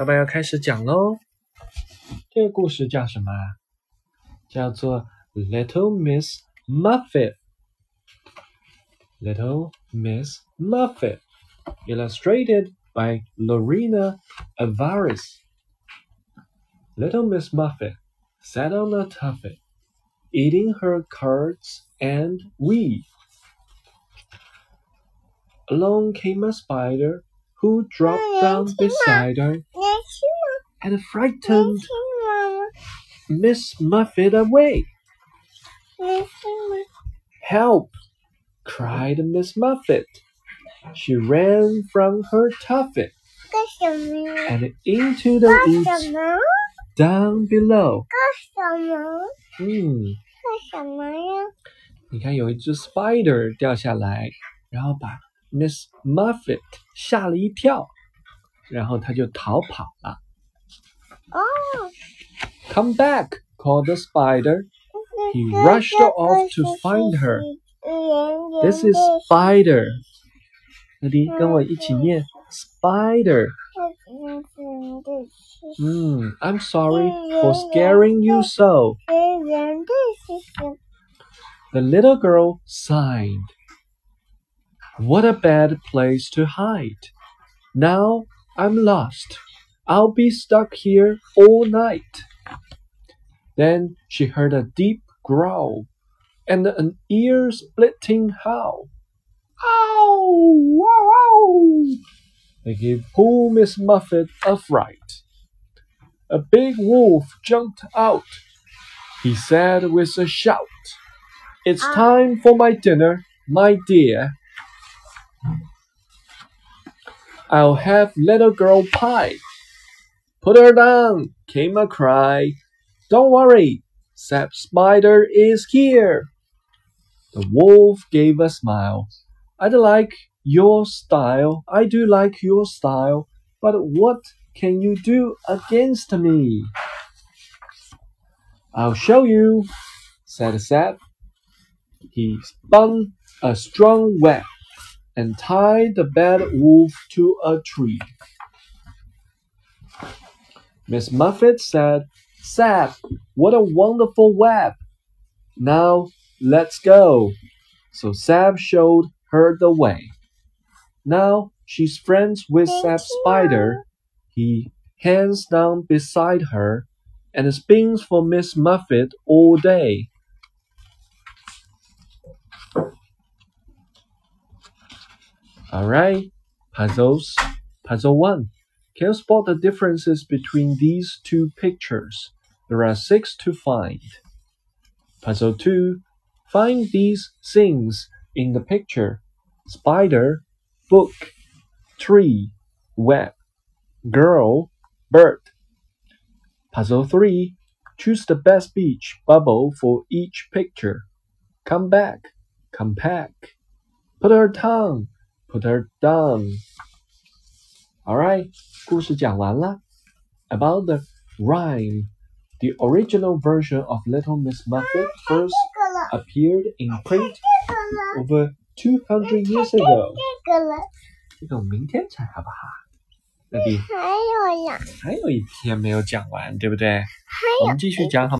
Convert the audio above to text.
爸爸要开始讲喽。这个故事叫什么？叫做《Little Miss Muffet》。Little Miss Muffet, illustrated by Lorena Alvarez. Little Miss Muffet sat on a tuffet, eating her curds and wheat. Along came a spider who dropped down beside her and frightened Miss Muffet away. Help! cried Miss Muffet. She ran from her tuffet and into the woods down below. 嗯，你看有一只 spider 掉下来，然后把 Miss Muffet 吓了一跳，然后他就逃跑了。 Come back! called the spider. He rushed off to find her. This is spider. 那你跟我一起念 spider. 嗯，I'm sorry for scaring you so. The little girl sighed. What a bad place to hide. Now I'm lost. I'll be stuck here all night. Then she heard a deep growl and an ear splitting howl. Ow! Ow! Ow! They gave poor Miss Muffet a fright. A big wolf jumped out. He said with a shout, It's ah. time for my dinner, my dear. I'll have little girl pie. Put her down, came a cry. Don't worry, Sap Spider is here. The wolf gave a smile. I'd like your style. I do like your style. But what can you do against me? I'll show you, said Sap. He spun a strong web and tied the bad wolf to a tree. Miss Muffet said, Sap, what a wonderful web! Now let's go. So Sap showed her the way. Now she's friends with Sap Spider. He hangs down beside her and spins for Miss Muffet all day. All right, puzzles. Puzzle 1. Can you spot the differences between these two pictures? There are six to find. Puzzle 2. Find these things in the picture spider, book, tree, web, girl, bird. Puzzle 3. Choose the best beach bubble for each picture. Come back, come back. Put her tongue, put her down. Alright, 故事讲完了。About the rhyme, the original version of Little Miss Muffet first appeared in print over 200 years ago. 这个我明天讲好不好？那你还有呀，还有一篇没有讲完，对不对？还有我们继续讲好吗。